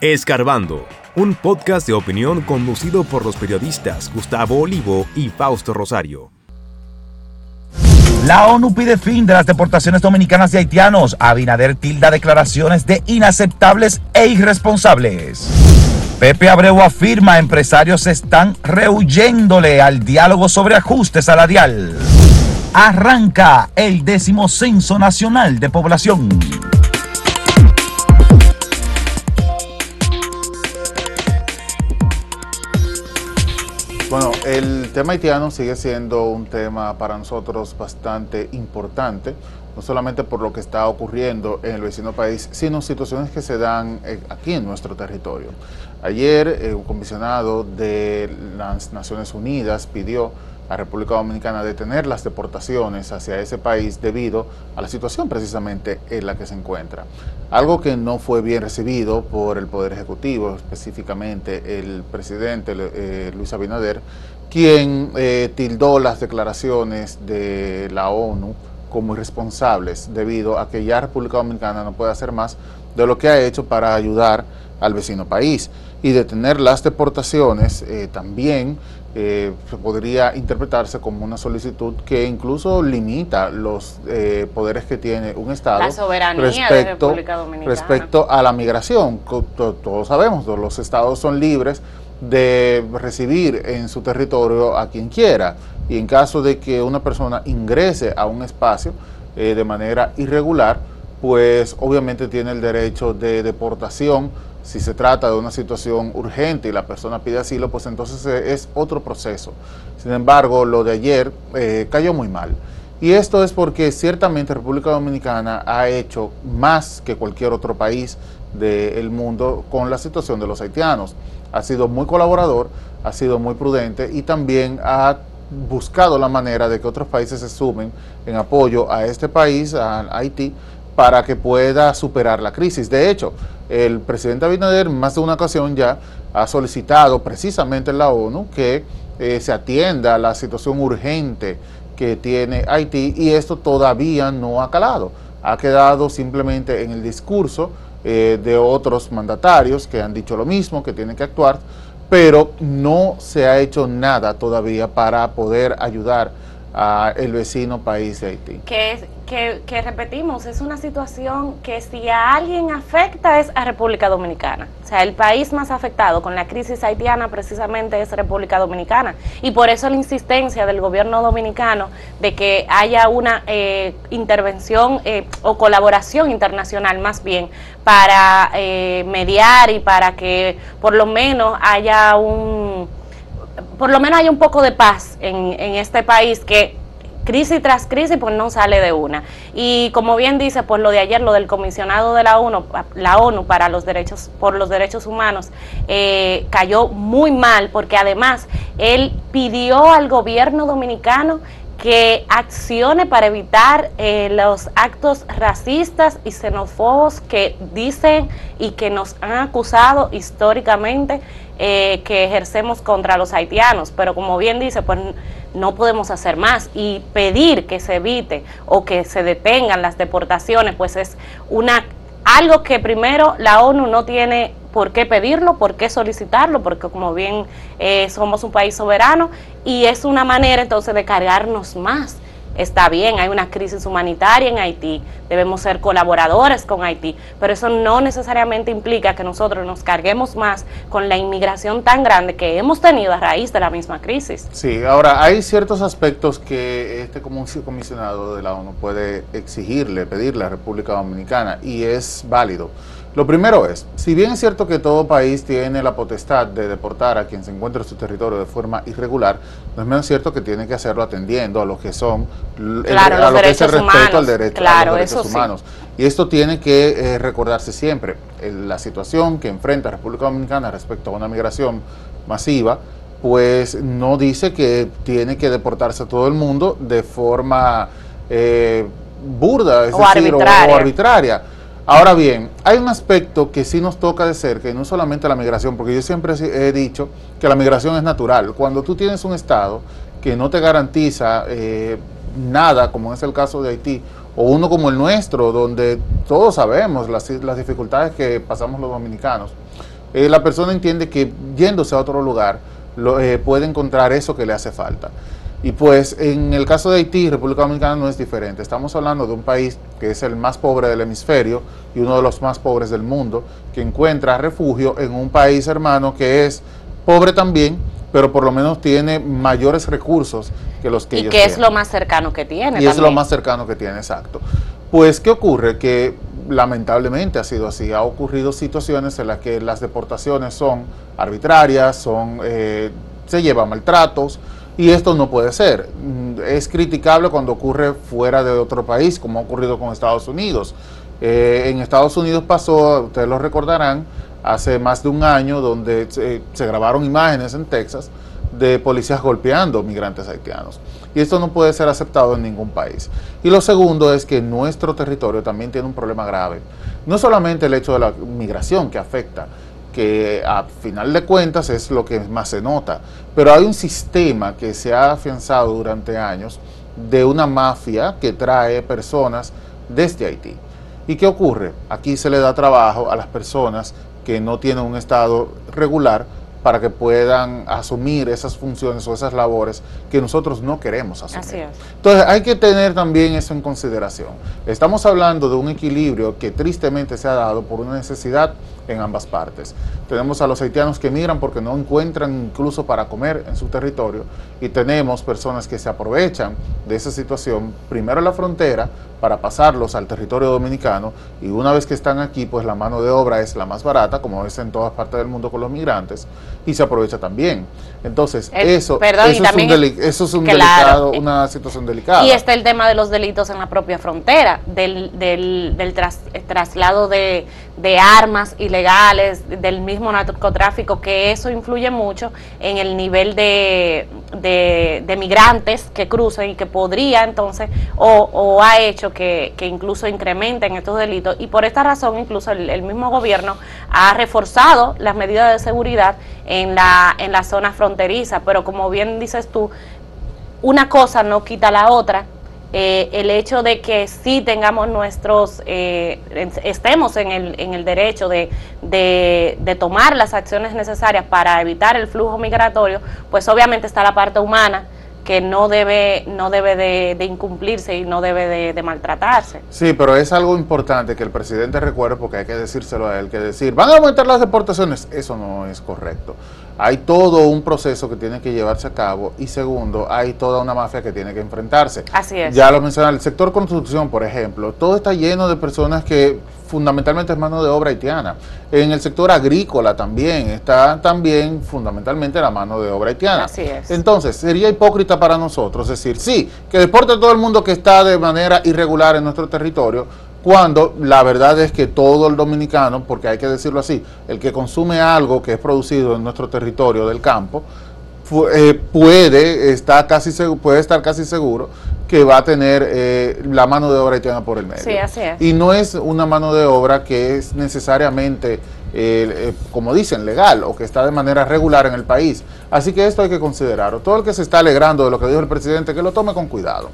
Escarbando, un podcast de opinión conducido por los periodistas Gustavo Olivo y Fausto Rosario. La ONU pide fin de las deportaciones dominicanas de haitianos. Abinader tilda declaraciones de inaceptables e irresponsables. Pepe Abreu afirma empresarios están rehuyéndole al diálogo sobre ajuste salarial. Arranca el décimo censo nacional de población. Bueno, el tema haitiano sigue siendo un tema para nosotros bastante importante, no solamente por lo que está ocurriendo en el vecino país, sino situaciones que se dan eh, aquí en nuestro territorio. Ayer, eh, un comisionado de las Naciones Unidas pidió la República Dominicana detener las deportaciones hacia ese país debido a la situación precisamente en la que se encuentra. Algo que no fue bien recibido por el Poder Ejecutivo, específicamente el presidente eh, Luis Abinader, quien eh, tildó las declaraciones de la ONU como irresponsables debido a que ya República Dominicana no puede hacer más de lo que ha hecho para ayudar al vecino país y detener las deportaciones eh, también eh, podría interpretarse como una solicitud que incluso limita los eh, poderes que tiene un Estado respecto, respecto a la migración. Todos sabemos, los Estados son libres de recibir en su territorio a quien quiera y en caso de que una persona ingrese a un espacio eh, de manera irregular, pues obviamente tiene el derecho de deportación si se trata de una situación urgente y la persona pide asilo, pues entonces eh, es otro proceso. Sin embargo, lo de ayer eh, cayó muy mal. Y esto es porque ciertamente República Dominicana ha hecho más que cualquier otro país del mundo con la situación de los haitianos. Ha sido muy colaborador, ha sido muy prudente y también ha buscado la manera de que otros países se sumen en apoyo a este país, a Haití, para que pueda superar la crisis. De hecho, el presidente Abinader más de una ocasión ya ha solicitado precisamente en la ONU que eh, se atienda la situación urgente que tiene Haití y esto todavía no ha calado. Ha quedado simplemente en el discurso eh, de otros mandatarios que han dicho lo mismo, que tienen que actuar, pero no se ha hecho nada todavía para poder ayudar al vecino país de Haití. Que, que, repetimos, es una situación que si a alguien afecta es a República Dominicana. O sea, el país más afectado con la crisis haitiana precisamente es República Dominicana. Y por eso la insistencia del gobierno dominicano de que haya una eh, intervención eh, o colaboración internacional más bien para eh, mediar y para que por lo menos haya un por lo menos hay un poco de paz en, este país que crisis tras crisis pues no sale de una. Y como bien dice, pues lo de ayer, lo del comisionado de la ONU, la ONU para los derechos, por los derechos humanos, eh, cayó muy mal porque además él pidió al gobierno dominicano que accione para evitar eh, los actos racistas y xenófobos que dicen y que nos han acusado históricamente eh, que ejercemos contra los haitianos. Pero como bien dice, pues no podemos hacer más y pedir que se evite o que se detengan las deportaciones, pues es una algo que primero la ONU no tiene por qué pedirlo, por qué solicitarlo, porque como bien eh, somos un país soberano y es una manera entonces de cargarnos más. Está bien, hay una crisis humanitaria en Haití, debemos ser colaboradores con Haití, pero eso no necesariamente implica que nosotros nos carguemos más con la inmigración tan grande que hemos tenido a raíz de la misma crisis. Sí, ahora hay ciertos aspectos que este comisionado de la ONU puede exigirle, pedirle a la República Dominicana y es válido. Lo primero es, si bien es cierto que todo país tiene la potestad de deportar a quien se encuentra en su territorio de forma irregular, no es menos cierto que tiene que hacerlo atendiendo a lo que son a lo que es el respeto al derecho a los derechos humanos. Y esto tiene que eh, recordarse siempre. la situación que enfrenta República Dominicana respecto a una migración masiva, pues no dice que tiene que deportarse a todo el mundo de forma eh, burda, es decir, o arbitraria Ahora bien, hay un aspecto que sí nos toca de cerca, y no solamente la migración, porque yo siempre he dicho que la migración es natural. Cuando tú tienes un Estado que no te garantiza eh, nada, como es el caso de Haití, o uno como el nuestro, donde todos sabemos las, dificultades que pasamos los dominicanos, eh, la persona entiende que yéndose a otro lugar lo, eh, puede encontrar eso que le hace falta. Y pues en el caso de Haití, República Dominicana no es diferente. Estamos hablando de un país que es el más pobre del hemisferio y uno de los más pobres del mundo, que encuentra refugio en un país hermano que es pobre también, pero por lo menos tiene mayores recursos que los que y ellos que es lo más cercano que tiene. Y es lo más cercano que tiene, exacto. Pues, ¿qué ocurre? Que lamentablemente ha sido así. Ha ocurrido situaciones en las que las deportaciones son arbitrarias, son, eh, se llevan maltratos, y esto no puede ser. Mm, Es criticable cuando ocurre fuera de otro país, como ha ocurrido con Estados Unidos. Eh, en Estados Unidos pasó, ustedes lo recordarán, hace más de un año, donde se, se grabaron imágenes en Texas de policías golpeando migrantes haitianos. Y esto no puede ser aceptado en ningún país. Y lo segundo es que nuestro territorio también tiene un problema grave. No solamente el hecho de la migración que afecta, que a final de cuentas es lo que más se nota, pero hay un sistema que se ha afianzado durante años de una mafia que trae personas desde Haití. ¿Y qué ocurre? Aquí se le da trabajo a las personas que no tienen un estado regular para que puedan asumir esas funciones o esas labores que nosotros no queremos asumir. Así es. Entonces hay que tener también eso en consideración. Estamos hablando de un equilibrio que tristemente se ha dado por una necesidad en ambas partes. Tenemos a los haitianos que migran porque no encuentran incluso para comer en su territorio y tenemos personas que se aprovechan de esa situación, primero en la frontera, para pasarlos al territorio dominicano y una vez que están aquí, pues la mano de obra es la más barata, como es en todas partes del mundo con los migrantes, y se aprovecha también. Entonces, Eh, eso, perdón, eso, es un, deli- eso es un claro. delicado, una situación delicada. Y está el tema de los delitos en la propia frontera, del, del, del tras- eh, traslado de, de armas ilegales, del mismo narcotráfico, que eso influye mucho en el nivel de, de, migrantes que cruzan y que podría entonces, o, o ha hecho que, que incluso incrementen estos delitos. Y por esta razón, incluso el, el mismo gobierno ha reforzado las medidas de seguridad en la, en la zona fronteriza. Pero como bien dices tú, una cosa no quita la otra. Eh, el hecho de que sí tengamos nuestros, eh, estemos en el, en el derecho de, de, tomar las acciones necesarias para evitar el flujo migratorio, pues obviamente está la parte humana que no debe, no debe de, de incumplirse y no debe de, de maltratarse. Sí, pero es algo importante que el presidente recuerde porque hay que decírselo a él, que decir, van a aumentar las deportaciones, eso no es correcto. Hay todo un proceso que tiene que llevarse a cabo y segundo, hay toda una mafia que tiene que enfrentarse. Así es. Ya lo mencioné, el sector construcción, por ejemplo, todo está lleno de personas que fundamentalmente es mano de obra haitiana. En el sector agrícola también está también fundamentalmente la mano de obra haitiana. Así es. Entonces, sería hipócrita para nosotros decir, sí, que deporte todo el mundo que está de manera irregular en nuestro territorio, cuando la verdad es que todo el dominicano, porque hay que decirlo así, el que consume algo que es producido en nuestro territorio del campo, eh, puede, estar casi puede estar casi seguro que va a tener eh, la mano de obra haitiana por el medio. Sí, así es. Y no es una mano de obra que es necesariamente, eh, eh, como dicen, legal o que está de manera regular en el país. Así que esto hay que considerarlo. Todo el que se está alegrando de lo que dijo el presidente, que lo tome con cuidado,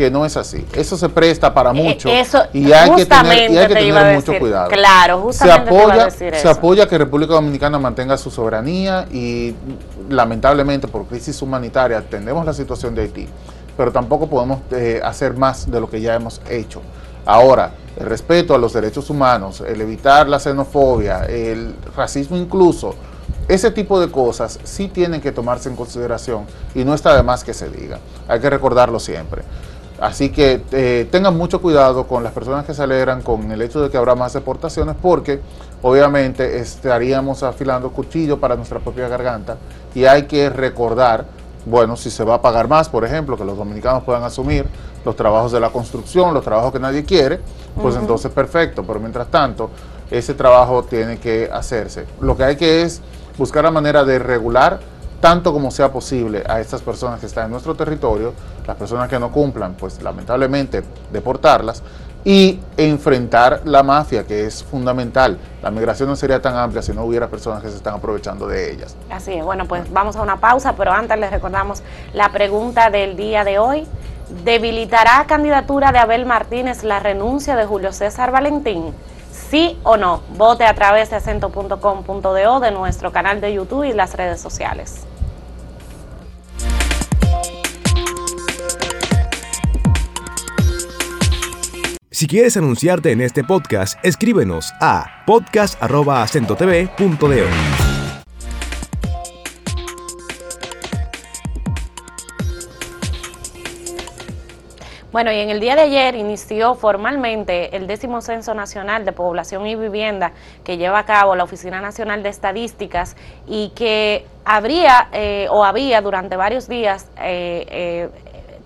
que no es así. Eso se presta para mucho Eh, Eso, y hay que tener, justamente y hay que te iba tener a mucho decir. cuidado. Claro, Se justamente te iba a apoya, se apoya que República Dominicana mantenga su soberanía y lamentablemente por crisis humanitaria atendemos la situación de Haití, pero tampoco podemos eh, hacer más de lo que ya hemos hecho. Ahora, el respeto a los derechos humanos, el evitar la xenofobia, el racismo incluso, ese tipo de cosas sí tienen que tomarse en consideración y no está de más que se diga. Hay que recordarlo siempre. Así que eh, tengan mucho cuidado con las personas que se alegran con el hecho de que habrá más deportaciones porque obviamente estaríamos afilando cuchillo para nuestra propia garganta. Y hay que recordar, bueno, si se va a pagar más, por ejemplo, que los dominicanos puedan asumir los trabajos de la construcción, los trabajos que nadie quiere, pues entonces perfecto, pero mientras tanto ese trabajo tiene que hacerse. Lo que hay que es buscar la manera de regular tanto como sea posible a estas personas que están en nuestro territorio, las personas que no cumplan, pues lamentablemente deportarlas y enfrentar la mafia, que es fundamental. La migración no sería tan amplia si no hubiera personas que se están aprovechando de ellas. Así es, bueno, pues vamos a una pausa, pero antes les recordamos la pregunta del día de hoy. ¿Debilitará candidatura de Abel Martínez la renuncia de Julio César Valentín? sí o no. Vote a través de acento.com.do de nuestro canal de YouTube y las redes sociales. Si quieres anunciarte en este podcast, escríbenos a podcast.acentotv.de. Bueno, y en el día de ayer inició formalmente el décimo Censo Nacional de Población y Vivienda que lleva a cabo la Oficina Nacional de Estadísticas y que habría eh, o había durante varios días eh, eh,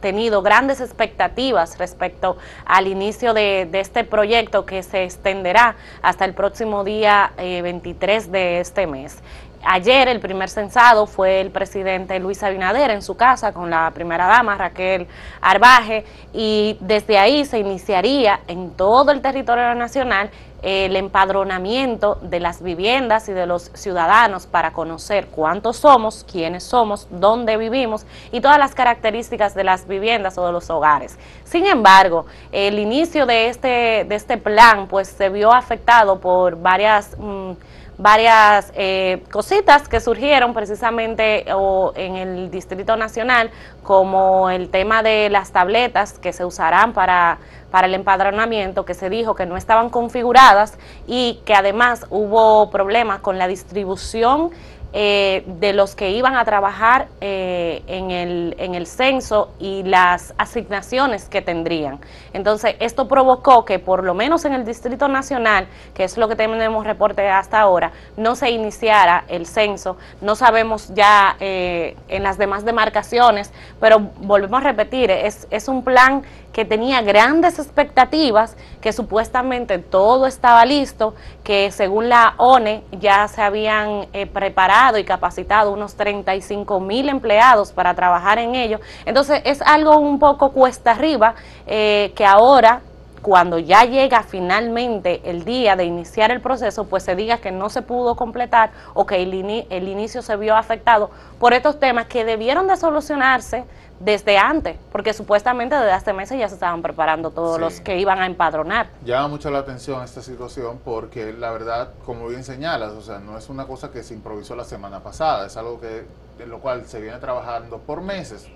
tenido grandes expectativas respecto al inicio de, este proyecto que se extenderá hasta el próximo día 23 de este mes. Ayer el primer censado fue el presidente Luis Abinader en su casa con la primera dama Raquel Arbaje y desde ahí se iniciaría en todo el territorio nacional el empadronamiento de las viviendas y de los ciudadanos para conocer cuántos somos, quiénes somos, dónde vivimos y todas las características de las viviendas o de los hogares. Sin embargo, el inicio de este, de este plan pues se vio afectado por varias... Mm, varias eh, cositas que surgieron precisamente o en el Distrito Nacional, como el tema de las tabletas que se usarán para, para el empadronamiento, que se dijo que no estaban configuradas y que además hubo problemas con la distribución eh, de los que iban a trabajar eh, en, el, en el censo y las asignaciones que tendrían. Entonces, esto provocó que por lo menos en el Distrito Nacional, que es lo que tenemos reporte hasta ahora, no se iniciara el censo. No sabemos ya eh, en las demás demarcaciones, pero volvemos a repetir, es, es un plan que tenía grandes expectativas, que supuestamente todo estaba listo, que según la ONE ya se habían eh, preparado y capacitado unos 35 mil empleados para trabajar en ello. Entonces es algo un poco cuesta arriba eh, que ahora cuando ya llega finalmente el día de iniciar el proceso, pues se diga que no se pudo completar o que el, el inicio se vio afectado por estos temas que debieron de solucionarse desde antes, porque supuestamente desde hace meses ya se estaban preparando todos los que iban a empadronar. Llama mucho la atención esta situación porque la verdad, como bien señalas, o sea, no es una cosa que se improvisó la semana pasada, es algo que en lo cual se viene trabajando por meses.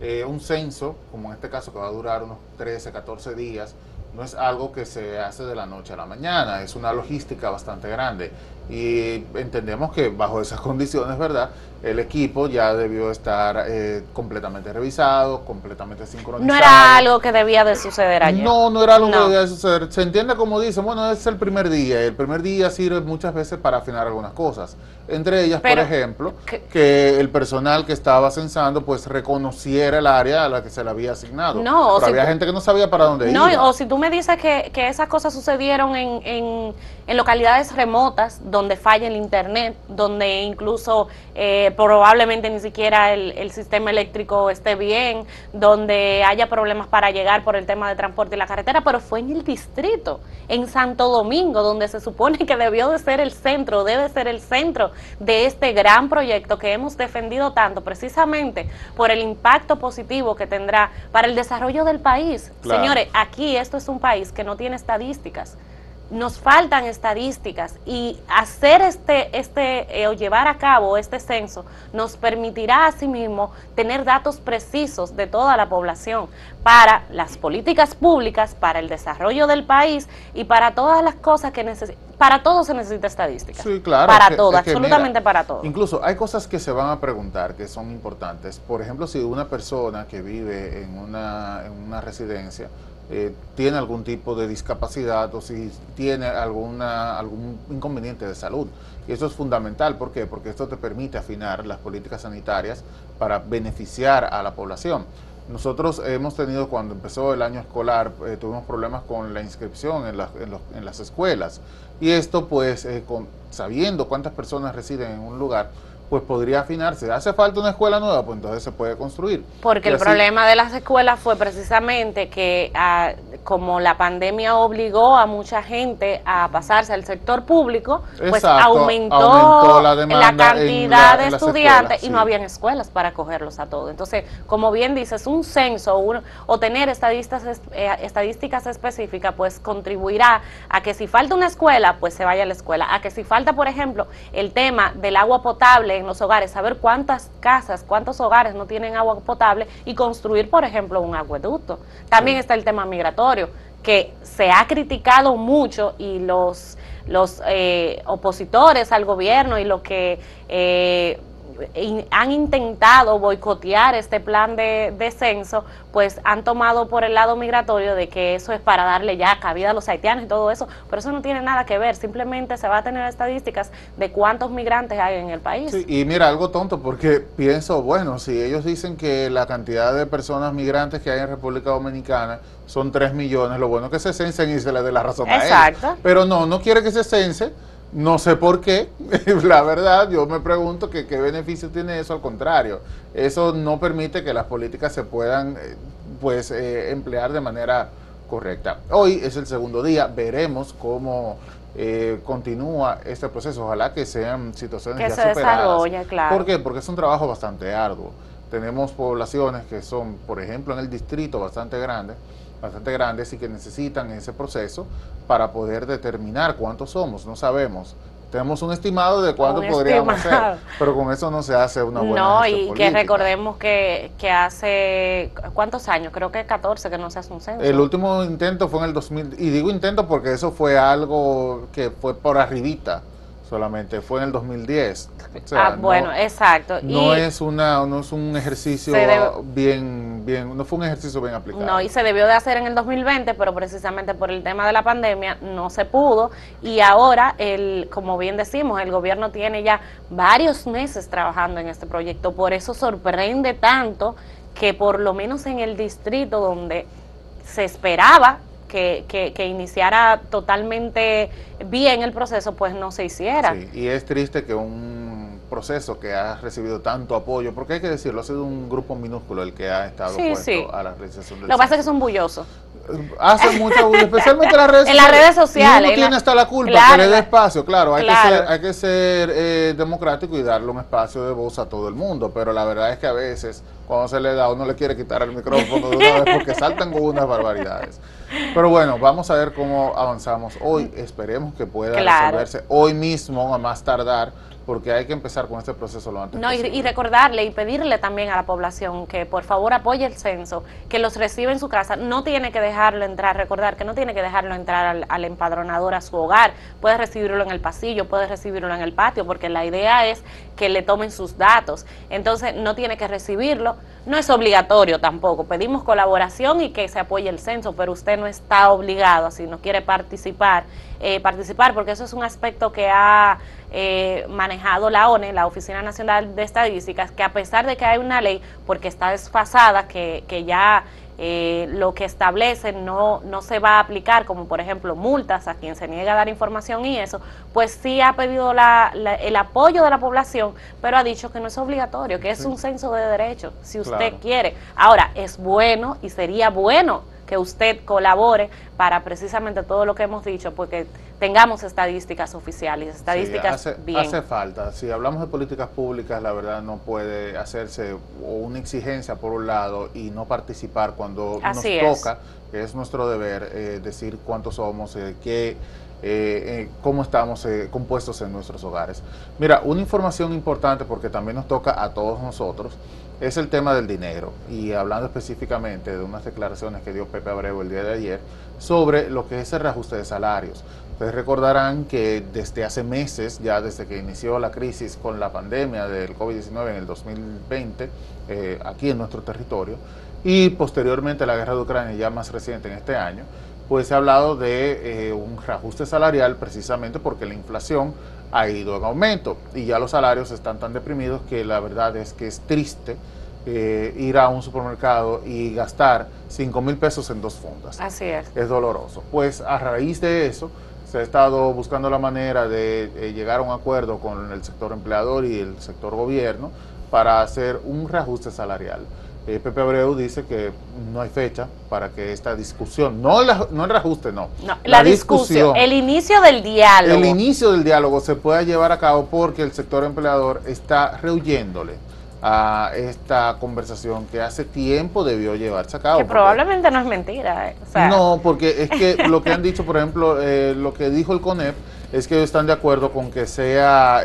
Eh, un censo, como en este caso que va a durar unos 13, 14 días, no es algo que se hace de la noche a la mañana, es una logística bastante grande. Y entendemos que bajo esas condiciones, ¿verdad? El equipo ya debió estar eh, completamente revisado, completamente sincronizado. No era algo que debía de suceder ayer. No, no era algo que debía de suceder. Se entiende como dicen, bueno, es el primer día. El primer día sirve muchas veces para afinar algunas cosas. Entre ellas, por ejemplo, que, el personal que estaba censando pues reconociera el área a la que se le había asignado. No, Pero había gente que no sabía para dónde no, No, o si tú me dices que, que esas cosas sucedieron en, en, en localidades remotas, donde falla el internet, donde incluso eh, probablemente ni siquiera el, sistema eléctrico esté bien, donde haya problemas para llegar por el tema de transporte y la carretera, pero fue en el distrito, en Santo Domingo, donde se supone que debió de ser el centro, debe ser el centro de este gran proyecto que hemos defendido tanto, precisamente por el impacto positivo que tendrá para el desarrollo del país. Señores, aquí esto es un país que no tiene estadísticas nos faltan estadísticas y hacer este, este eh, o llevar a cabo este censo nos permitirá asimismo tener datos precisos de toda la población para las políticas públicas, para el desarrollo del país y para todas las cosas que necesitamos. Para todo se necesita estadística. Sí, claro. Para todo, absolutamente para todo. Incluso hay cosas que se van a preguntar que son importantes. Por ejemplo, si una persona que vive en una, en una residencia eh, tiene algún tipo de discapacidad o si tiene alguna, algún inconveniente de salud. Y eso es fundamental, ¿por qué? Porque esto te permite afinar las políticas sanitarias para beneficiar a la población. Nosotros hemos tenido, cuando empezó el año escolar, eh, tuvimos problemas con la inscripción en, en, las escuelas. Y esto, pues, eh, sabiendo cuántas personas residen en un lugar, pues podría afinarse. ¿Hace falta una escuela nueva? Pues entonces se puede construir. Porque Y el así- problema de las escuelas fue precisamente que ah, como la pandemia obligó a mucha gente a pasarse al sector público, pues aumentó, aumentó la la, cantidad la- de estudiantes y no habían escuelas para cogerlos a todos. Entonces, como bien dices, un censo un- o tener estadistas, es- eh, estadísticas específicas, pues contribuirá a que si falta una escuela, pues se vaya a la escuela. A que si falta, por ejemplo, el tema del agua potable en los hogares, saber cuántas casas, cuántos hogares no tienen agua potable y construir, por ejemplo, un acueducto. También está el tema migratorio, que se ha criticado mucho y los, los eh, opositores al gobierno y los que eh, han intentado boicotear este plan de, de censo, pues han tomado por el lado migratorio de que eso es para darle ya cabida a los haitianos y todo eso, pero eso no tiene nada que ver, simplemente se va a tener estadísticas de cuántos migrantes hay en el país. Sí, y mira, algo tonto, porque pienso, bueno, si ellos dicen que la cantidad de personas migrantes que hay en República Dominicana son 3 millones, lo bueno es que se censen y se les dé la razón a ellos. Exacto. Pero no, no quiere que se cense, no sé por qué, la verdad, yo me pregunto que qué beneficio tiene eso, al contrario, eso no permite que las políticas se puedan, eh, pues, eh, emplear de manera correcta. Hoy es el segundo día, veremos cómo eh, continúa este proceso, ojalá que sean situaciones Que ya se superadas. claro. ¿Por qué? Porque es un trabajo bastante arduo. Tenemos poblaciones que son, por ejemplo, en el distrito bastante grandes, bastante grandes y que necesitan ese proceso para poder determinar cuántos somos. No sabemos. Tenemos un estimado de cuánto Un podríamos estimado. ser, pero con eso no se hace una buena No, y que recordemos que, que hace, ¿cuántos años? Creo que 14 que no se hace un censo. El último intento fue en el 2000, y digo intento porque eso fue algo que fue por arribita solamente, fue en el 2010. O sea, ah, bueno, no- exacto. No y, es una, no es un ejercicio debe- bien, bien, no fue un ejercicio bien aplicado. No, y se debió de hacer en el 2020, pero precisamente por el tema de la pandemia no se pudo. Y ahora, el, como bien decimos, el gobierno tiene ya varios meses trabajando en este proyecto. Por eso sorprende tanto que por lo menos en el distrito donde se esperaba que, que, que iniciara totalmente bien el proceso, pues no se hiciera. Sí, y es triste que un proceso que ha recibido tanto apoyo, porque hay que decirlo, ha sido un grupo minúsculo el que ha estado Sí, a la realización del Lo que pasa es que son bullosos. hace mucha bulla, especialmente las redes En las redes sociales, en tiene la- hasta la culpa Claro, que le dé espacio, claro, hay Claro. que ser, hay que ser eh, democrático y darle un espacio de voz a todo el mundo, pero la verdad es que a veces cuando se le da uno le quiere quitar el micrófono de una vez porque saltan unas barbaridades. Pero bueno, vamos a ver cómo avanzamos. Hoy, esperemos que pueda Claro. resolverse. Hoy mismo a más tardar, porque hay que empezar con este proceso lo antes No, y, y recordarle y pedirle también a la población que por favor apoye el censo, que los reciba en su casa, no tiene que dejarlo entrar, recordar que no tiene que dejarlo entrar al, al empadronador a su hogar, puede recibirlo en el pasillo, puede recibirlo en el patio, porque la idea es que le tomen sus datos, entonces no tiene que recibirlo, no es obligatorio tampoco, pedimos colaboración y que se apoye el censo, pero usted no está obligado, si no quiere participar, eh, participar, porque eso es un aspecto que ha eh, manejado la ONE, la Oficina Nacional de Estadísticas, que a pesar de que hay una ley, porque está desfasada, que, que ya eh, lo que establece no, no se va a aplicar, como por ejemplo multas a quien se niega a dar información y eso, pues sí ha pedido la- la- el apoyo de la población, pero ha dicho que no es obligatorio, que es un censo de derechos, si usted Claro. quiere. Ahora, es bueno y sería bueno que usted colabore para precisamente todo lo que hemos dicho, porque tengamos estadísticas oficiales, estadísticas Sí, hace, bien. hace falta. Si hablamos de políticas públicas, la verdad no puede hacerse una exigencia por un lado y no participar cuando Así nos es. toca, que es nuestro deber, eh, decir cuántos somos, eh, qué, eh, eh, cómo estamos eh, compuestos en nuestros hogares. Mira, una información importante porque también nos toca a todos nosotros es el tema del dinero y hablando específicamente de unas declaraciones que dio Pepe Abreu el día de ayer sobre lo que es el reajuste de salarios. Ustedes recordarán que desde hace meses, ya desde que inició la crisis con la pandemia del COVID-19 en el 2020, eh, aquí en nuestro territorio, y posteriormente la guerra de Ucrania, ya más reciente en este año, pues se ha hablado de eh, un reajuste salarial precisamente porque la inflación ha ido en aumento y ya los salarios están tan deprimidos que la verdad es que es triste eh, ir a un supermercado y gastar 5 mil pesos en dos fundas Así es. es doloroso. Pues a raíz de eso, se ha estado buscando la manera de eh, llegar a un acuerdo con el sector empleador y el sector gobierno para hacer un reajuste salarial. Eh, Pepe Abreu dice que no hay fecha para que esta discusión, no, no el reajuste, no. la, discusión, el inicio del diálogo. El inicio del diálogo se pueda llevar a cabo porque el sector empleador está rehuyéndole a esta conversación que hace tiempo debió llevarse a cabo. Que probablemente no es mentira. Eh, no, porque es que lo que han dicho, por ejemplo, eh, lo que dijo el CONEP es que ellos están de acuerdo con que sea...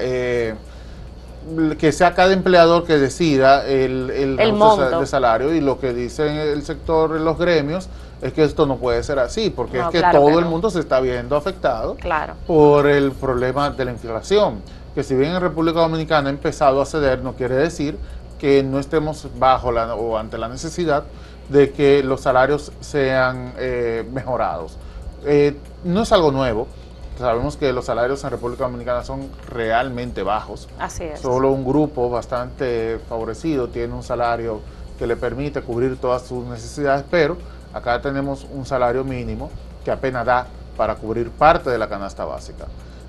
Que sea cada empleador que decida el, el, de salario y lo que dice el sector, los gremios, es que esto no puede ser así, porque es que todo el mundo se está viendo afectado por el problema de la inflación, que si bien en República Dominicana ha empezado a ceder, no quiere decir que no estemos bajo la, o ante la necesidad de que los salarios sean eh, mejorados. Eh, no es algo nuevo, Sabemos que los salarios en República Dominicana son realmente bajos. Así es. Solo un grupo bastante favorecido tiene un salario que le permite cubrir todas sus necesidades, pero acá tenemos un salario mínimo que apenas da para cubrir parte de la canasta básica.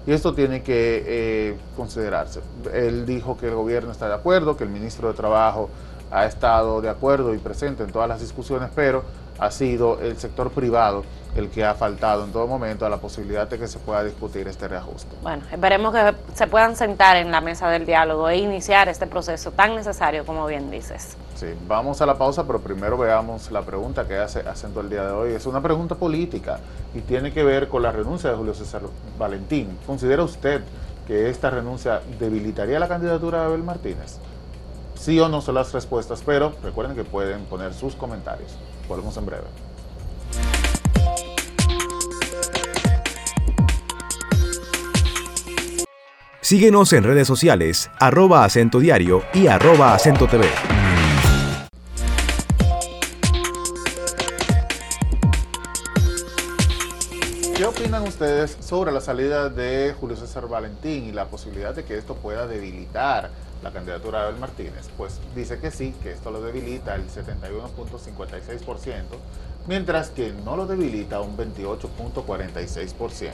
Y esto tiene que eh, considerarse. Él dijo que el gobierno está de acuerdo, que el ministro de Trabajo ha estado de acuerdo y presente en todas las discusiones, pero ha sido el sector privado el que ha faltado en todo momento a la posibilidad de que se pueda discutir este reajuste. Bueno, esperemos que se puedan sentar en la mesa del diálogo e iniciar este proceso tan necesario como bien dices. Sí, vamos a la pausa, pero primero veamos la pregunta que hace Acento el día de hoy. Es una pregunta política y tiene que ver con la renuncia de Julio César Valentín. ¿Considera usted que esta renuncia debilitaría la candidatura de Abel Martínez? Sí o no son las respuestas, pero recuerden que pueden poner sus comentarios. Volvemos en breve. Síguenos en redes sociales, arroba acento diario y arroba acento TV. ¿Qué opinan ustedes sobre la salida de Julio César Valentín y la posibilidad de que esto pueda debilitar la candidatura de Abel Martínez? Pues dice que sí, que esto lo debilita el 71.56%, mientras que no lo debilita un 28.46%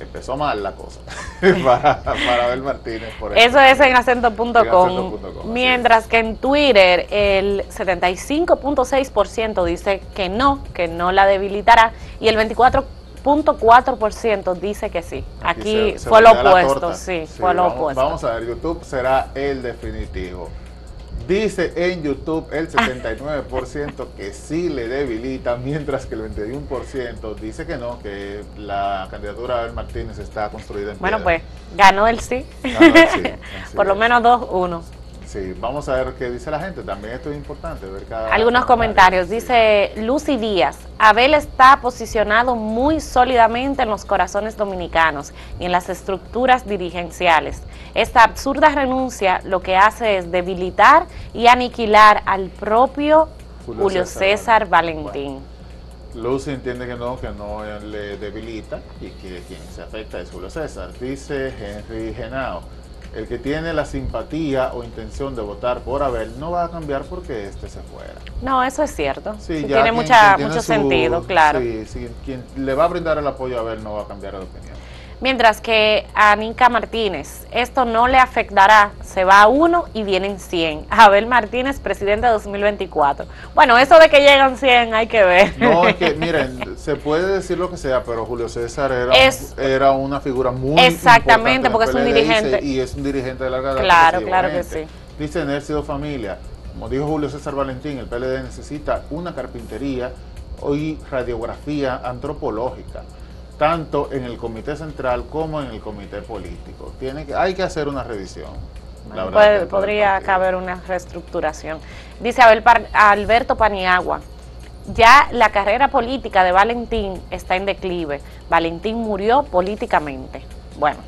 empezó mal la cosa para, para Abel Martínez. Por eso es en acento.com. Mientras que en Twitter el 75.6% dice que no, que no la debilitará y el 24.4% dice que sí. Aquí, fue lo opuesto, sí, fue lo opuesto. Vamos a ver, YouTube será el definitivo. Dice en YouTube el 79% que sí le debilita, mientras que el 21% dice que no, que la candidatura de Abel Martínez está construida en Bueno, pues ganó el sí. Ganó el sí Por lo menos 2-1. Sí, vamos a ver qué dice la gente. También esto es importante, ver cada... Algunos comentarios. Dice Lucy Díaz, Abel está posicionado muy sólidamente en los corazones dominicanos y en las estructuras dirigenciales. Esta absurda renuncia lo que hace es debilitar y aniquilar al propio Julio, César, Valentín. Lucy entiende que no, que no le debilita y que quien se afecta es Julio César. Dice Henry Genao el que tiene la simpatía o intención de votar por Abel no va a cambiar porque este se fuera. No, eso es cierto. Sí, tiene mucha, mucho sentido, claro. Sí, quien le va a brindar el apoyo a Abel no va a cambiar de opinión. Mientras que a Nica Martínez esto no le afectará, se va a uno y vienen 100. Abel Martínez, presidente de 2024. Bueno, eso de que llegan 100 hay que ver. No, es que miren, se puede decir lo que sea, pero Julio César era, era una figura muy Exactamente, porque es un dirigente. Y es un dirigente de larga data. Claro, claro que sí. Dice Nercido Familia, como dijo Julio César Valentín, el PLD necesita una carpintería y radiografía antropológica tanto en el comité central como en el comité político. Tiene que, hay que hacer una revisión. podría caber una reestructuración. Dice Abel Alberto Paniagua, ya la carrera política de Valentín está en declive. Valentín murió políticamente. Bueno.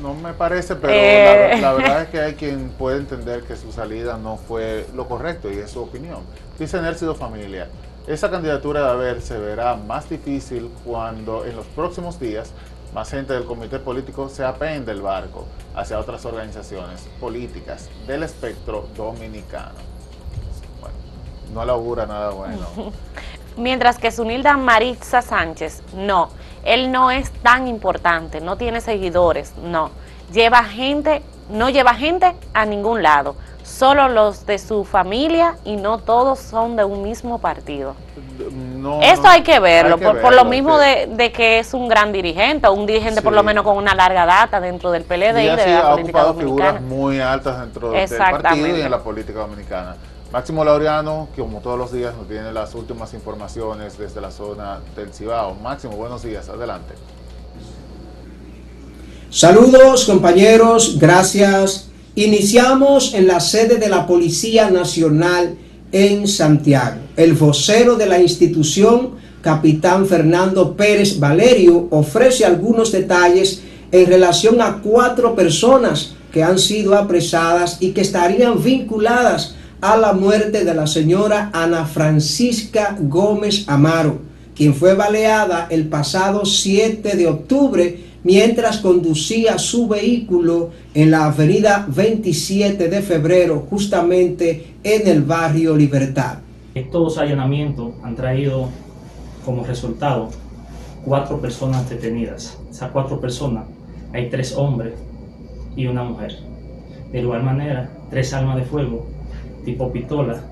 No, me parece, pero la, eh. verdad es que hay quien puede entender que su salida no fue lo correcto y es su opinión. Dice Nercido Familia, esa candidatura de haber se verá más difícil cuando en los próximos días más gente del comité político se apeen del barco hacia otras organizaciones políticas del espectro dominicano. Bueno, no le augura nada bueno. Mientras que Sunilda Maritza Sánchez, no. él no es tan importante, no tiene seguidores, no. Lleva gente, no lleva gente a ningún lado, solo los de su familia y no todos son de un mismo partido. No, Esto hay que verlo, por, lo mismo de, que es un gran dirigente, o un dirigente por lo menos con una larga data dentro del PLD y, de la política dominicana. figuras muy altas dentro del partido y en la política dominicana. Máximo Laureano, que como todos los días nos tiene las últimas informaciones desde la zona del Cibao. Máximo, buenos días, adelante. Saludos compañeros, gracias. Iniciamos en la sede de la Policía Nacional en Santiago. El vocero de la institución, capitán Fernando Pérez Valerio, ofrece algunos detalles en relación a cuatro personas que han sido apresadas y que estarían vinculadas a la muerte de la señora Ana Francisca Gómez Amaro, quien fue baleada el pasado 7 de octubre mientras conducía su vehículo en la avenida 27 de febrero, justamente en el barrio Libertad. Estos allanamientos han traído como resultado cuatro personas detenidas. Esas cuatro personas, hay tres hombres y una mujer. De igual manera, tres armas de fuego tipo pistola,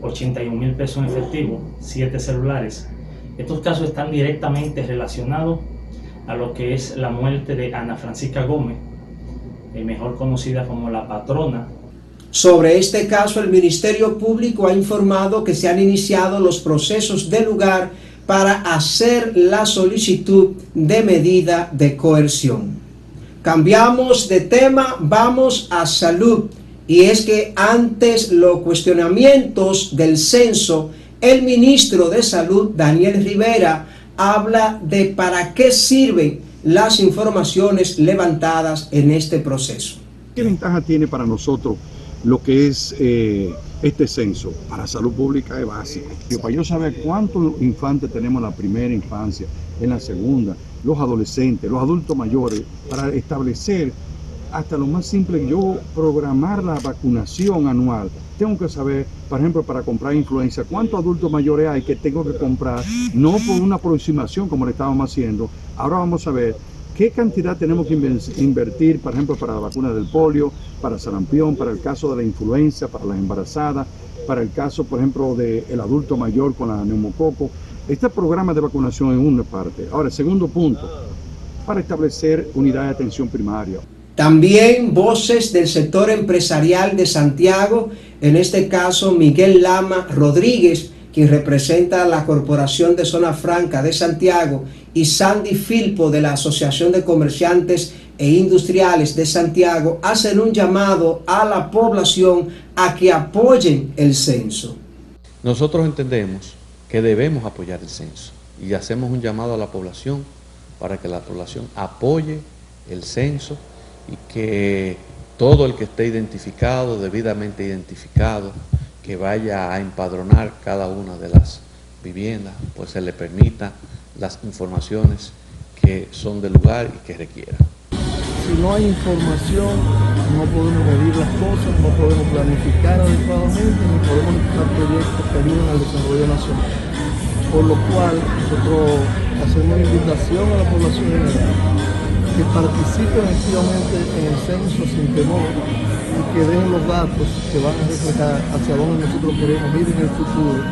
81 eh, mil pesos en efectivo, 7 celulares. Estos casos están directamente relacionados a lo que es la muerte de Ana Francisca Gómez, eh, mejor conocida como la patrona. Sobre este caso, el Ministerio Público ha informado que se han iniciado los procesos de lugar para hacer la solicitud de medida de coerción. Cambiamos de tema, vamos a salud y es que antes los cuestionamientos del censo, el ministro de Salud, Daniel Rivera, habla de para qué sirven las informaciones levantadas en este proceso. ¿Qué ventaja tiene para nosotros lo que es eh, este censo? Para salud pública es básico. Para yo saber cuántos infantes tenemos en la primera infancia, en la segunda, los adolescentes, los adultos mayores, para establecer hasta lo más simple, yo programar la vacunación anual. Tengo que saber, por ejemplo, para comprar influenza, cuántos adultos mayores hay que tengo que comprar, no por una aproximación como le estábamos haciendo. Ahora vamos a ver qué cantidad tenemos que invertir, por ejemplo, para la vacuna del polio, para sarampión, para el caso de la influenza, para las embarazadas, para el caso, por ejemplo, del adulto mayor con la neumococo. Este programa de vacunación en una parte. Ahora, segundo punto, para establecer unidad de atención primaria. También voces del sector empresarial de Santiago, en este caso Miguel Lama Rodríguez, quien representa la Corporación de Zona Franca de Santiago, y Sandy Filpo de la Asociación de Comerciantes e Industriales de Santiago, hacen un llamado a la población a que apoyen el censo. Nosotros entendemos que debemos apoyar el censo y hacemos un llamado a la población para que la población apoye el censo y que todo el que esté identificado, debidamente identificado, que vaya a empadronar cada una de las viviendas, pues se le permita las informaciones que son del lugar y que requiera. Si no hay información, no podemos medir las cosas, no podemos planificar adecuadamente, ni podemos empezar proyectos que ayuden al desarrollo nacional. Por lo cual, nosotros hacemos una invitación a la población general que participen activamente en el censo sin temor y que den los datos que van a reflejar hacia dónde nosotros queremos ir en el futuro.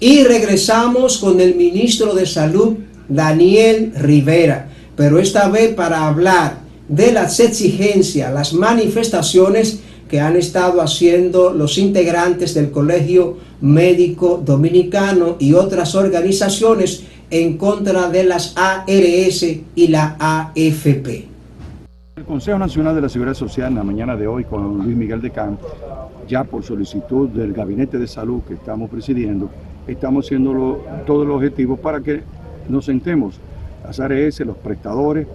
Y regresamos con el ministro de Salud, Daniel Rivera, pero esta vez para hablar de las exigencias, las manifestaciones que han estado haciendo los integrantes del Colegio Médico Dominicano y otras organizaciones en contra de las ARS y la AFP. El Consejo Nacional de la Seguridad Social en la mañana de hoy con Luis Miguel de Camp, ya por solicitud del Gabinete de Salud que estamos presidiendo, estamos haciendo todo el objetivo para que nos sentemos, las ARS, los prestadores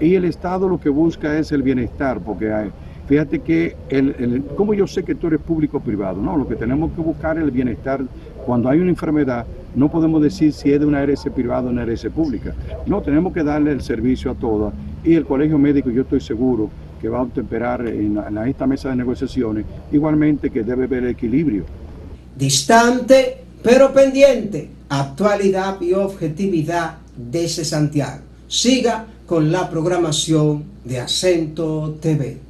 y el Estado lo que busca es el bienestar, porque hay, Fíjate que, el, como yo sé que tú eres público o privado, no, lo que tenemos que buscar es el bienestar. Cuando hay una enfermedad, no podemos decir si es de una ARS privada o una ARS pública. No, tenemos que darle el servicio a todas. Y el colegio médico, yo estoy seguro que va a temperar en, esta mesa de negociaciones, igualmente que debe haber equilibrio. Distante, pero pendiente. Actualidad y objetividad desde Santiago. Siga con la programación de Acento TV.